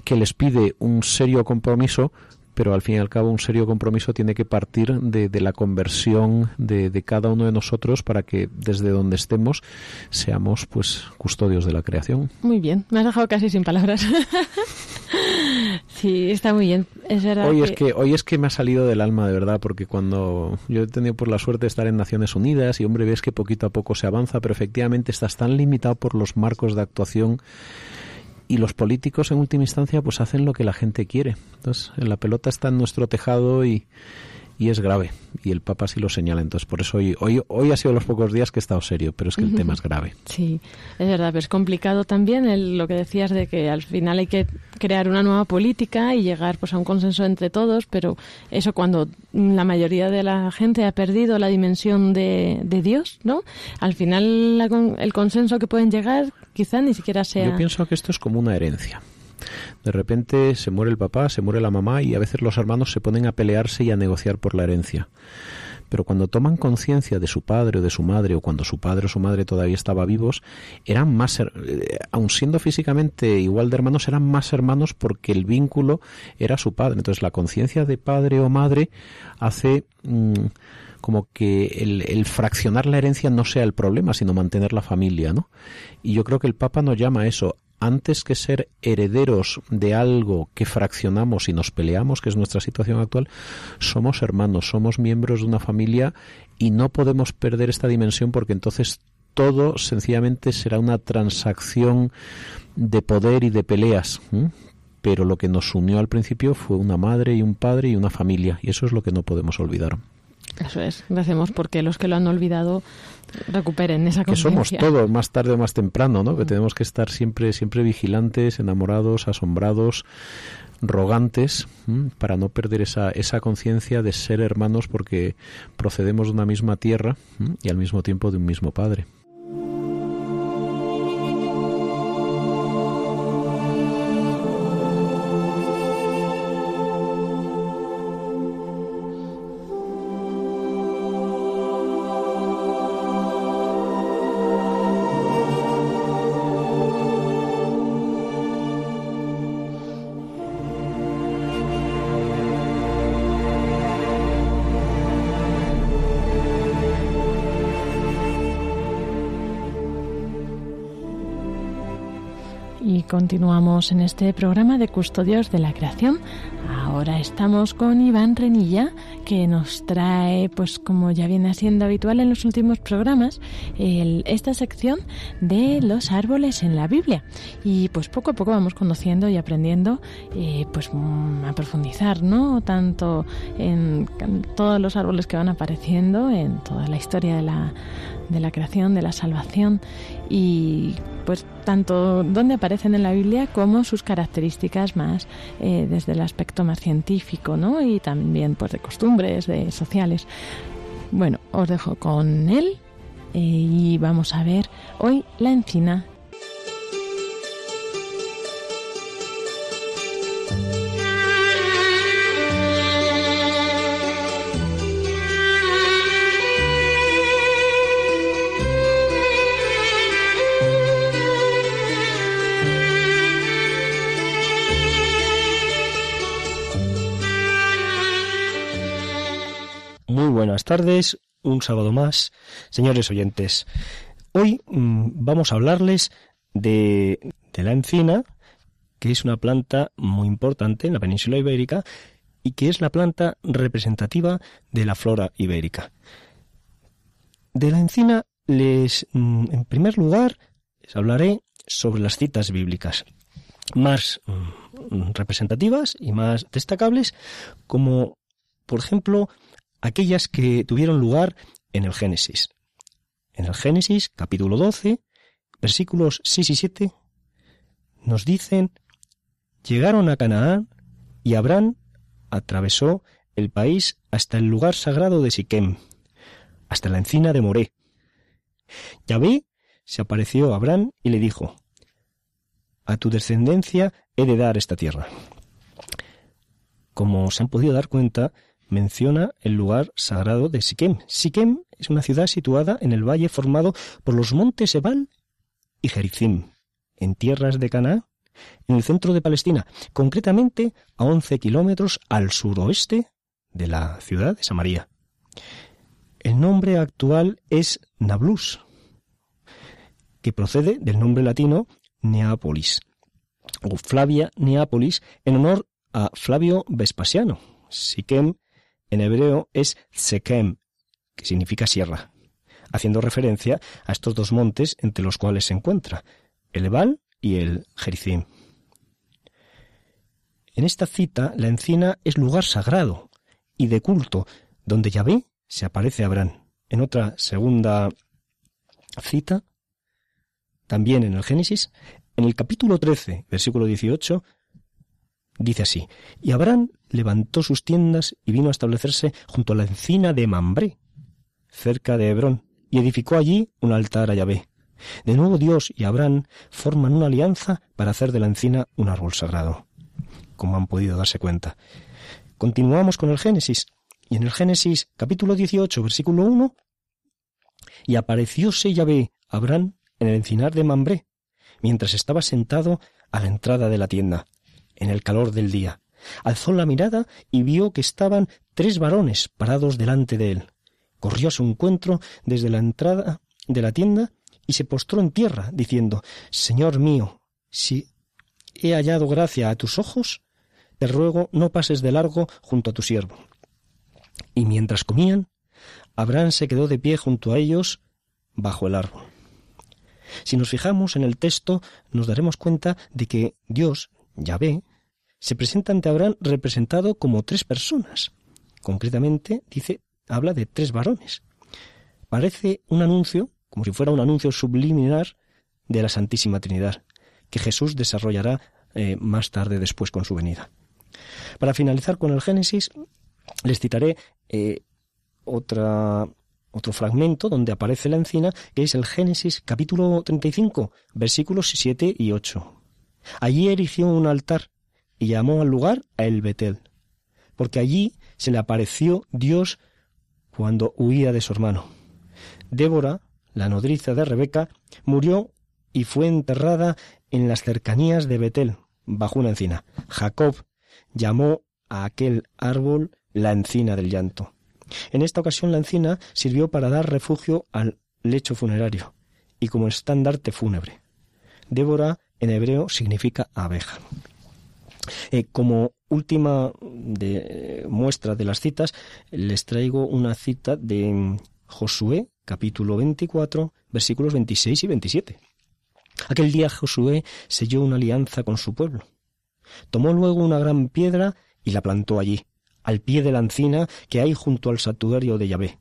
que les pide un serio compromiso pero al fin y al cabo un serio compromiso tiene que partir de, la conversión de, cada uno de nosotros para que desde donde estemos seamos pues custodios de la creación. Muy bien, me has dejado casi sin palabras. [laughs] sí, está muy bien. Es verdad hoy es que hoy es que me ha salido del alma de verdad porque cuando yo he tenido por la suerte de estar en Naciones Unidas y hombre ves que poquito a poco se avanza, pero efectivamente estás tan limitado por los marcos de actuación y los políticos en última instancia pues hacen lo que la gente quiere. Entonces, la pelota está en nuestro tejado y, y es grave y el Papa sí lo señala. Entonces, por eso hoy, hoy, hoy ha sido los pocos días que he estado serio, pero es que el tema es grave. [laughs] Sí, es verdad, pero es complicado también el, lo que decías de que al final hay que crear una nueva política y llegar pues a un consenso entre todos, pero eso cuando la mayoría de la gente ha perdido la dimensión de, de Dios, ¿no? Al final el consenso que pueden llegar quizá ni siquiera sea... Yo pienso que esto es como una herencia. De repente se muere el papá, se muere la mamá y a veces los hermanos se ponen a pelearse y a negociar por la herencia. Pero cuando toman conciencia de su padre o de su madre, o cuando su padre o su madre todavía estaba vivos, eran más, eh, aun siendo físicamente igual de hermanos, eran más hermanos porque el vínculo era su padre. Entonces la conciencia de padre o madre hace mm, como que el, el, fraccionar la herencia no sea el problema, sino mantener la familia, ¿no? Y yo creo que el Papa nos llama a eso, antes que ser herederos de algo que fraccionamos y nos peleamos, que es nuestra situación actual, somos hermanos, somos miembros de una familia y no podemos perder esta dimensión porque entonces todo sencillamente será una transacción de poder y de peleas. Pero lo que nos unió al principio fue una madre y un padre y una familia, y eso es lo que no podemos olvidar. Eso es, hacemos porque los que lo han olvidado recuperen esa conciencia. Que somos todos, más tarde o más temprano, ¿no? Que mm. tenemos que estar siempre, siempre vigilantes, enamorados, asombrados, rogantes, para no perder esa, esa conciencia de ser hermanos porque procedemos de una misma tierra y al mismo tiempo de un mismo Padre. Continuamos en este programa de Custodios de la Creación. Ahora estamos con Iván Renilla, que nos trae, pues como ya viene siendo habitual en los últimos programas, esta sección de los árboles en la Biblia. Y pues poco a poco vamos conociendo y aprendiendo, eh, pues mm, a profundizar, ¿no? Tanto en todos los árboles que van apareciendo, en toda la historia de la de la creación, de la salvación y pues tanto donde aparecen en la Biblia como sus características más eh, desde el aspecto más científico, ¿no? Y también pues de costumbres, de sociales. Bueno, os dejo con él eh, y vamos a ver hoy la encina buenas tardes, un sábado más, señores oyentes. Hoy mm, vamos a hablarles de, de la encina, que es una planta muy importante en la península ibérica y que es la planta representativa de la flora ibérica. De la encina les, mm, en primer lugar, les hablaré sobre las citas bíblicas más mm, representativas y más destacables, como por ejemplo aquellas que tuvieron lugar en el Génesis. En el Génesis, capítulo 12, versículos 6 y 7, nos dicen, llegaron a Canaán y Abraham atravesó el país hasta el lugar sagrado de Siquem, hasta la encina de Moré. Yahvé se apareció a Abraham y le dijo, a tu descendencia he de dar esta tierra. Como se han podido dar cuenta, menciona el lugar sagrado de Siquem. Siquem es una ciudad situada en el valle formado por los montes Ebal y Gerizim, en tierras de Canaán, en el centro de Palestina, concretamente a 11 kilómetros al suroeste de la ciudad de Samaria. El nombre actual es Nablus, que procede del nombre latino Neápolis, o Flavia Neápolis, en honor a Flavio Vespasiano. Siquem en hebreo es Sekem, que significa sierra, haciendo referencia a estos dos montes entre los cuales se encuentra, el Ebal y el Gerizim. En esta cita, la encina es lugar sagrado y de culto, donde Yahvé se aparece a Abraham. En otra segunda cita, también en el Génesis, en el capítulo 13, versículo 18, Dice así, y Abraham levantó sus tiendas y vino a establecerse junto a la encina de Mambré, cerca de Hebrón, y edificó allí un altar a Yahvé. De nuevo Dios y Abraham forman una alianza para hacer de la encina un árbol sagrado, como han podido darse cuenta. Continuamos con el Génesis, y en el Génesis capítulo 18, versículo 1, y aparecióse Yahvé Abraham en el encinar de Mambré, mientras estaba sentado a la entrada de la tienda en el calor del día. Alzó la mirada y vio que estaban tres varones parados delante de él. Corrió a su encuentro desde la entrada de la tienda y se postró en tierra, diciendo Señor mío, si he hallado gracia a tus ojos, te ruego no pases de largo junto a tu siervo. Y mientras comían, Abraham se quedó de pie junto a ellos bajo el árbol. Si nos fijamos en el texto, nos daremos cuenta de que Dios, Yahvé, se presenta ante Abraham representado como tres personas. Concretamente, dice, habla de tres varones. Parece un anuncio, como si fuera un anuncio subliminar de la Santísima Trinidad, que Jesús desarrollará eh, más tarde después con su venida. Para finalizar con el Génesis, les citaré eh, otra, otro fragmento donde aparece la encina, que es el Génesis capítulo 35, versículos 7 y 8. Allí erigió un altar y llamó al lugar a El Betel, porque allí se le apareció Dios cuando huía de su hermano. Débora, la nodriza de Rebeca, murió y fue enterrada en las cercanías de Betel, bajo una encina. Jacob llamó a aquel árbol la encina del llanto. En esta ocasión la encina sirvió para dar refugio al lecho funerario y como estandarte fúnebre. Débora en hebreo significa abeja. Eh, como última de, muestra de las citas, les traigo una cita de Josué, capítulo 24, versículos 26 y 27. Aquel día Josué selló una alianza con su pueblo. Tomó luego una gran piedra y la plantó allí, al pie de la encina que hay junto al santuario de Yahvé.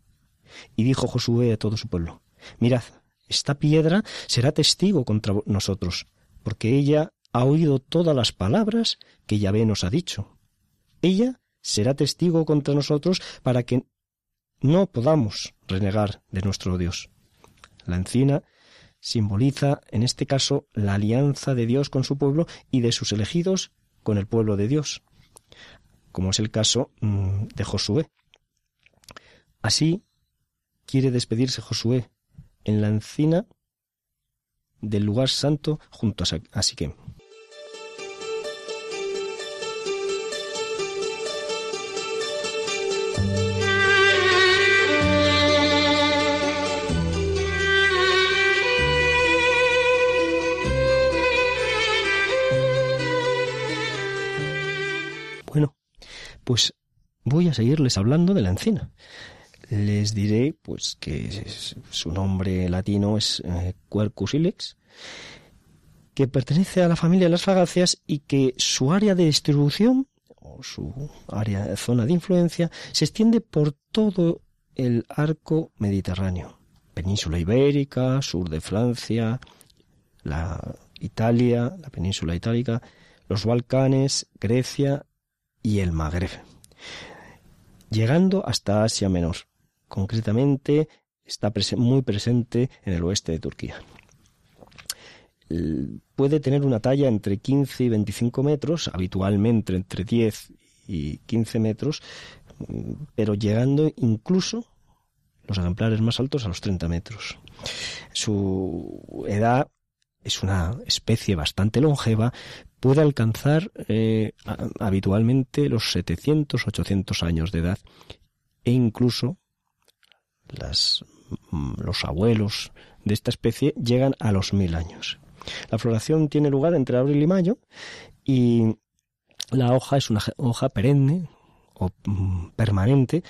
Y dijo Josué a todo su pueblo, Mirad, esta piedra será testigo contra nosotros, porque ella ha oído todas las palabras que Yahvé nos ha dicho. Ella será testigo contra nosotros para que no podamos renegar de nuestro Dios. La encina simboliza, en este caso, la alianza de Dios con su pueblo y de sus elegidos con el pueblo de Dios, como es el caso mm, de Josué. Así quiere despedirse Josué en la encina del lugar santo junto a Siquem. Pues voy a seguirles hablando de la encina. Les diré, pues, que su nombre latino es eh, Quercus ilex, que pertenece a la familia de las fagáceas y que su área de distribución o su área zona de influencia se extiende por todo el arco mediterráneo, península ibérica, sur de Francia, la Italia, la península itálica, los Balcanes, Grecia y el Magreb, llegando hasta Asia Menor. Concretamente, está muy presente en el oeste de Turquía. Puede tener una talla entre 15 y 25 metros, habitualmente entre 10 y 15 metros, pero llegando incluso los ejemplares más altos a los 30 metros. Su edad es una especie bastante longeva, puede alcanzar eh, habitualmente los 700, 800 años de edad e incluso las, mm, los abuelos de esta especie llegan a los mil años. La floración tiene lugar entre abril y mayo y la hoja es una hoja perenne o mm, permanente,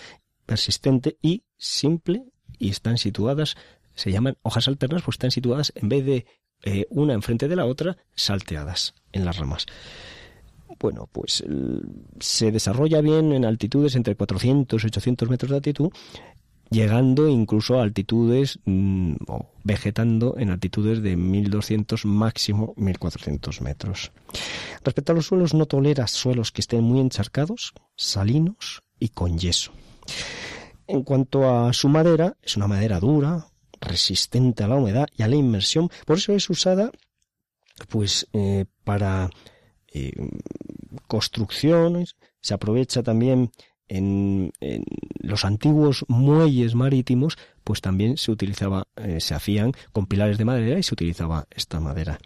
persistente y simple y están situadas, se llaman hojas alternas, pues están situadas en vez de eh, una enfrente de la otra, salteadas en las ramas. Bueno, pues se desarrolla bien en altitudes entre 400 y 800 metros de altitud, llegando incluso a altitudes mm, o vegetando en altitudes de 1200 máximo 1400 metros. Respecto a los suelos, no tolera suelos que estén muy encharcados, salinos y con yeso. En cuanto a su madera, es una madera dura, resistente a la humedad y a la inmersión. Por eso es usada pues eh, para eh, construcciones, se aprovecha también en, los antiguos muelles marítimos, pues también se utilizaba, eh, se hacían con pilares de madera y se utilizaba esta madera.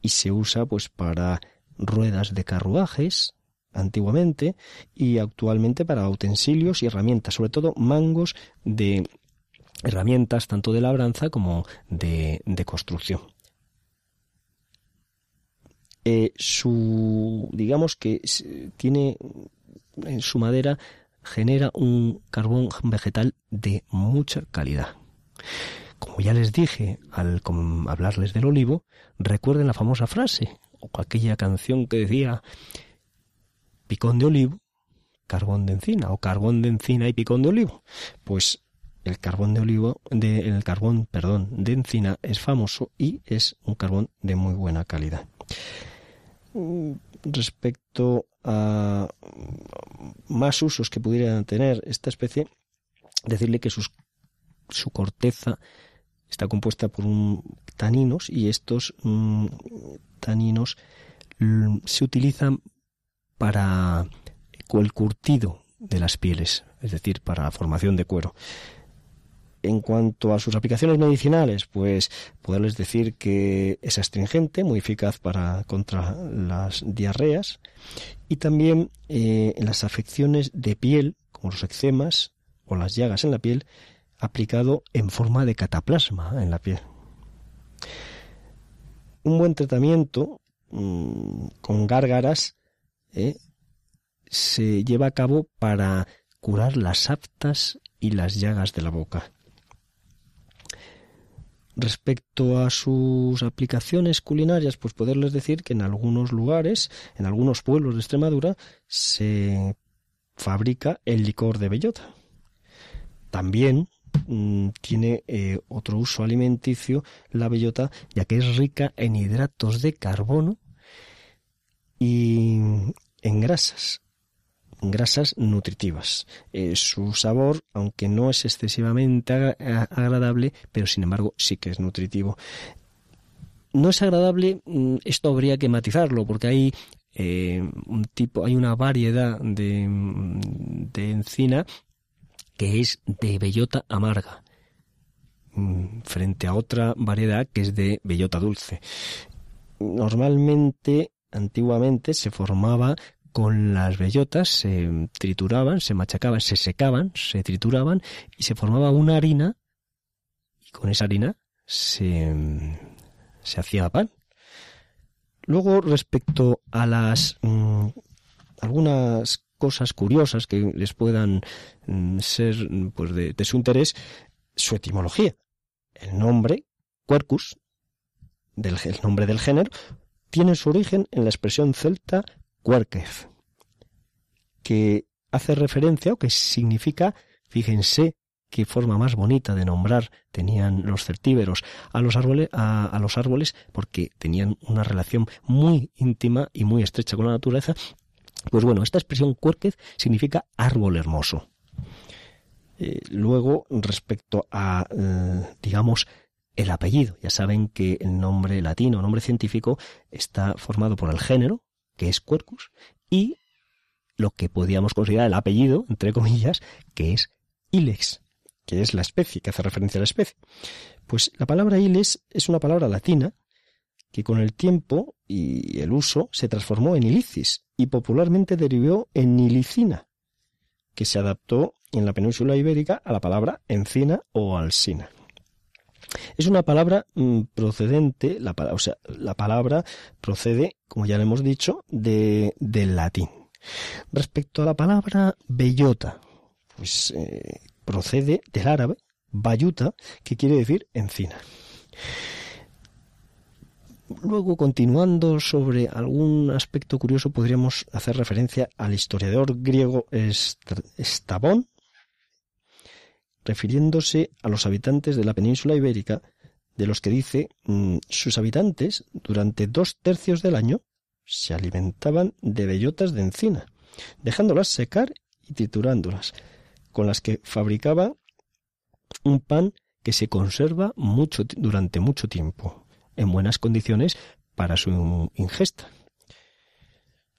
Y se usa pues para ruedas de carruajes, antiguamente, y actualmente para utensilios y herramientas, sobre todo mangos de herramientas tanto de labranza como de, construcción. Eh, su, digamos que tiene en su madera genera un carbón vegetal de mucha calidad. Como ya les dije al hablarles del olivo, recuerden la famosa frase o aquella canción que decía picón de olivo, carbón de encina o carbón de encina y picón de olivo. Pues el carbón de olivo, de, el carbón, perdón, de encina es famoso y es un carbón de muy buena calidad. Mm, respecto a más usos que pudiera tener esta especie, decirle que su corteza está compuesta por un, taninos y estos mm, taninos mm, se utilizan para el curtido de las pieles, es decir, para la formación de cuero. En cuanto a sus aplicaciones medicinales, pues poderles decir que es astringente, muy eficaz para contra las diarreas y también eh, en las afecciones de piel, como los eczemas o las llagas en la piel, aplicado en forma de cataplasma en la piel. un buen tratamiento mm, con gárgaras ¿eh? se lleva a cabo para curar las aftas y las llagas de la boca. Respecto a sus aplicaciones culinarias, pues poderles decir que en algunos lugares, en algunos pueblos de Extremadura, se fabrica el licor de bellota. También mm, tiene eh, otro uso alimenticio la bellota, ya que es rica en hidratos de carbono y en grasas grasas nutritivas. Eh, su sabor, aunque no es excesivamente agradable, pero sin embargo sí que es nutritivo. No es agradable, mm, esto habría que matizarlo, porque hay eh, un tipo, hay una variedad de, mm, de encina que es de bellota amarga mm, frente a otra variedad que es de bellota dulce. Normalmente, antiguamente, se formaba con las bellotas se trituraban, se machacaban, se secaban, se trituraban y se formaba una harina y con esa harina se, se hacía pan. Luego, respecto a las mm, algunas cosas curiosas que les puedan mm, ser pues de, su interés, su etimología. El nombre, Quercus, del, el nombre del género, tiene su origen en la expresión celta Querquez, que hace referencia o que significa, fíjense qué forma más bonita de nombrar tenían los certíberos a los árboles, a, los árboles porque tenían una relación muy íntima y muy estrecha con la naturaleza. Pues bueno, esta expresión cuerquez significa árbol hermoso. Eh, luego, respecto a, eh, digamos, el apellido, ya saben que el nombre latino, nombre científico, está formado por el género, que es Quercus, y lo que podríamos considerar el apellido, entre comillas, que es Ilex, que es la especie, que hace referencia a la especie. Pues la palabra Ilex es una palabra latina que con el tiempo y el uso se transformó en ilicis y popularmente derivó en ilicina, que se adaptó en la península ibérica a la palabra encina o alsina. Es una palabra mm, procedente, la, o sea, la palabra procede, como ya le hemos dicho, de, del latín. Respecto a la palabra bellota, pues eh, procede del árabe bayuta, que quiere decir encina. Luego, continuando sobre algún aspecto curioso, podríamos hacer referencia al historiador griego Estabón, refiriéndose a los habitantes de la península ibérica, de los que dice mm, sus habitantes durante dos tercios del año se alimentaban de bellotas de encina, dejándolas secar y triturándolas, con las que fabricaba un pan que se conserva mucho, durante mucho tiempo, en buenas condiciones para su ingesta.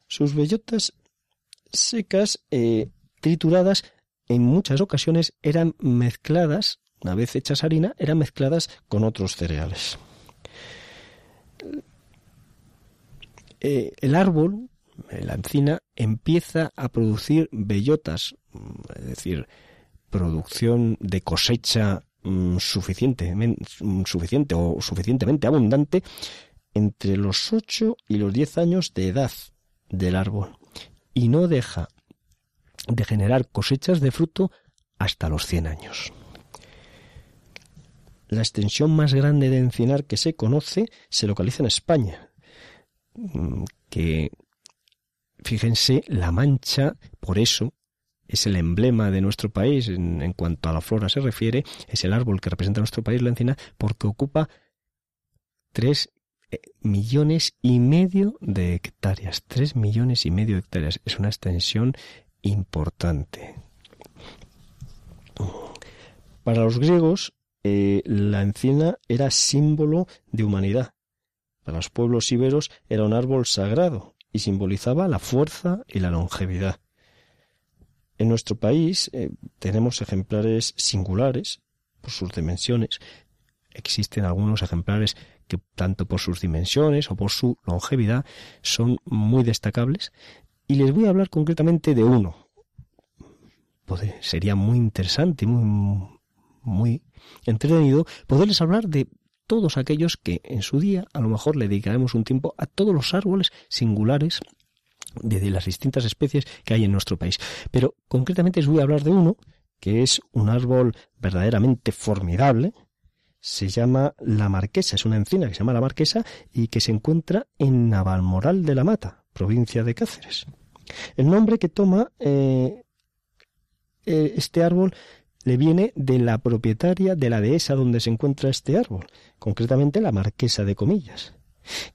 Sus bellotas secas, eh, trituradas, en muchas ocasiones eran mezcladas, una vez hechas harina, eran mezcladas con otros cereales. Eh, el árbol, la encina, empieza a producir bellotas, es decir, producción de cosecha mm, suficiente, suficiente o suficientemente abundante entre los 8 y los 10 años de edad del árbol y no deja de generar cosechas de fruto hasta los 100 años. La extensión más grande de encinar que se conoce se localiza en España, mm, que fíjense la mancha, por eso es el emblema de nuestro país en, cuanto a la flora se refiere, es el árbol que representa nuestro país, la encina, porque ocupa tres eh, millones y medio de hectáreas. Tres millones y medio de hectáreas. Es una extensión importante. Para los griegos, eh, la encina era símbolo de humanidad. Para los pueblos iberos era un árbol sagrado y simbolizaba la fuerza y la longevidad. En nuestro país eh, tenemos ejemplares singulares por sus dimensiones. Existen algunos ejemplares que tanto por sus dimensiones o por su longevidad son muy destacables y les voy a hablar concretamente de uno. sería muy interesante, muy, muy entretenido poderles hablar de todos aquellos que en su día a lo mejor le dedicaremos un tiempo a todos los árboles singulares de las distintas especies que hay en nuestro país. Pero concretamente os voy a hablar de uno que es un árbol verdaderamente formidable. Se llama la marquesa, es una encina que se llama la marquesa y que se encuentra en Navalmoral de la Mata, provincia de Cáceres. El nombre que toma eh, eh, este árbol le viene de la propietaria de la dehesa donde se encuentra este árbol, concretamente la marquesa de Comillas.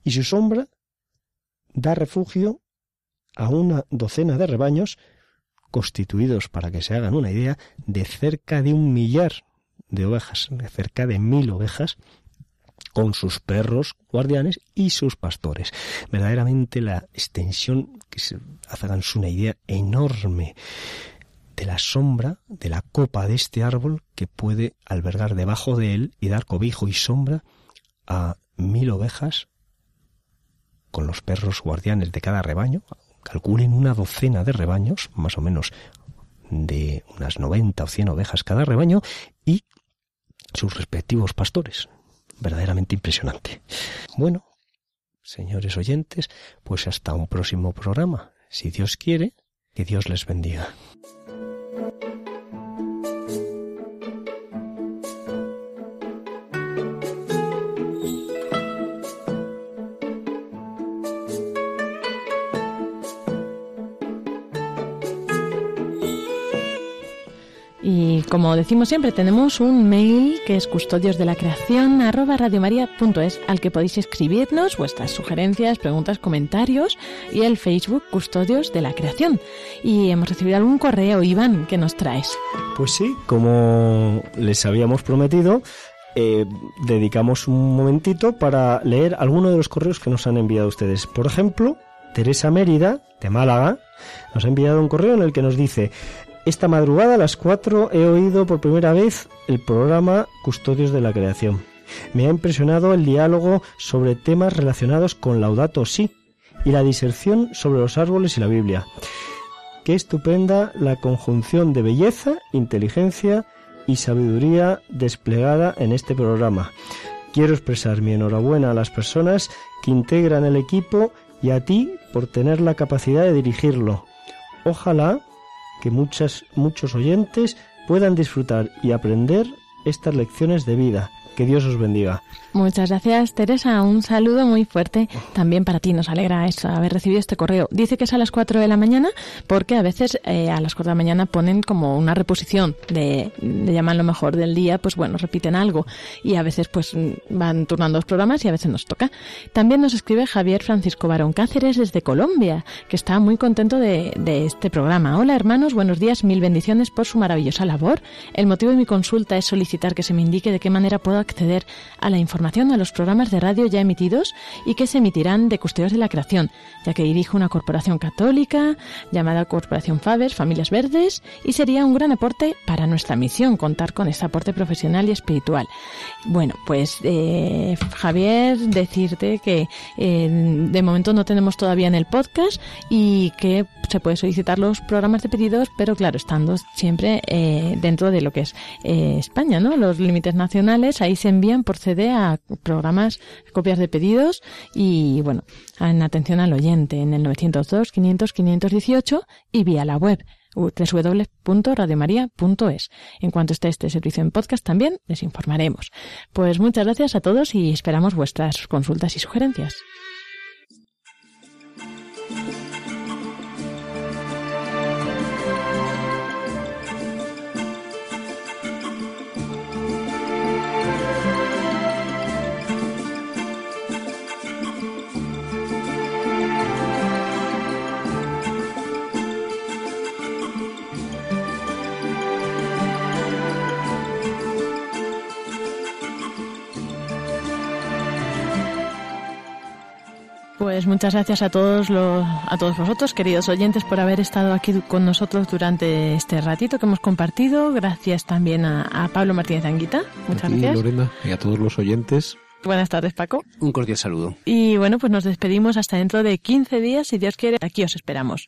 Y su sombra da refugio a una docena de rebaños constituidos, para que se hagan una idea, de cerca de un millar de ovejas, de cerca de mil ovejas, con sus perros guardianes y sus pastores. Verdaderamente la extensión, que se hagan una idea enorme de la sombra, de la copa de este árbol que puede albergar debajo de él y dar cobijo y sombra a mil ovejas con los perros guardianes de cada rebaño, calculen una docena de rebaños, más o menos de unas 90 o 100 ovejas cada rebaño, y sus respectivos pastores. Verdaderamente impresionante. Bueno, señores oyentes, pues hasta un próximo programa. Si Dios quiere, que Dios les bendiga. Como decimos siempre, tenemos un mail que es custodios de la creación arroba radiomaria.es al que podéis escribirnos vuestras sugerencias, preguntas, comentarios y el Facebook Custodios de la Creación. Y hemos recibido algún correo, Iván, que nos traes. Pues sí, como les habíamos prometido, eh, dedicamos un momentito para leer algunos de los correos que nos han enviado ustedes. Por ejemplo, Teresa Mérida, de Málaga, nos ha enviado un correo en el que nos dice esta madrugada a las 4 he oído por primera vez el programa Custodios de la Creación. Me ha impresionado el diálogo sobre temas relacionados con Laudato Si y la diserción sobre los árboles y la Biblia. Qué estupenda la conjunción de belleza, inteligencia y sabiduría desplegada en este programa. Quiero expresar mi enhorabuena a las personas que integran el equipo y a ti por tener la capacidad de dirigirlo. Ojalá que muchas, muchos oyentes puedan disfrutar y aprender estas lecciones de vida. Que Dios os bendiga. Muchas gracias, Teresa. Un saludo muy fuerte también para ti. Nos alegra eso, haber recibido este correo. Dice que es a las 4 de la mañana porque a veces eh, a las 4 de la mañana ponen como una reposición de, de llaman lo mejor del día, pues bueno, repiten algo y a veces pues van turnando los programas y a veces nos toca. También nos escribe Javier Francisco Barón Cáceres desde Colombia, que está muy contento de, de este programa. Hola hermanos, buenos días, mil bendiciones por su maravillosa labor. El motivo de mi consulta es solicitar que se me indique de qué manera puedo acceder a la información a los programas de radio ya emitidos y que se emitirán de Custodios de la Creación, ya que dirijo una corporación católica llamada Corporación Faves, Familias Verdes, y sería un gran aporte para nuestra misión contar con este aporte profesional y espiritual. Bueno, pues eh, Javier, decirte que eh, de momento no tenemos todavía en el podcast y que se puede solicitar los programas de pedidos, pero claro, estando siempre eh, dentro de lo que es España, ¿no? Los límites nacionales, ahí se envían por CD a programas, copias de pedidos y, bueno, en atención al oyente en el 902 500 518 y vía la web www.radiomaria.es. En cuanto esté este servicio en podcast también les informaremos. Pues muchas gracias a todos y esperamos vuestras consultas y sugerencias. Pues muchas gracias a todos los, a todos vosotros, queridos oyentes, por haber estado aquí con nosotros durante este ratito que hemos compartido. Gracias también a, Pablo Martínez Anguita. Muchas gracias. Lorena, y a todos los oyentes. Buenas tardes, Paco. Un cordial saludo. Y bueno, pues nos despedimos hasta dentro de 15 días, si Dios quiere. Aquí os esperamos.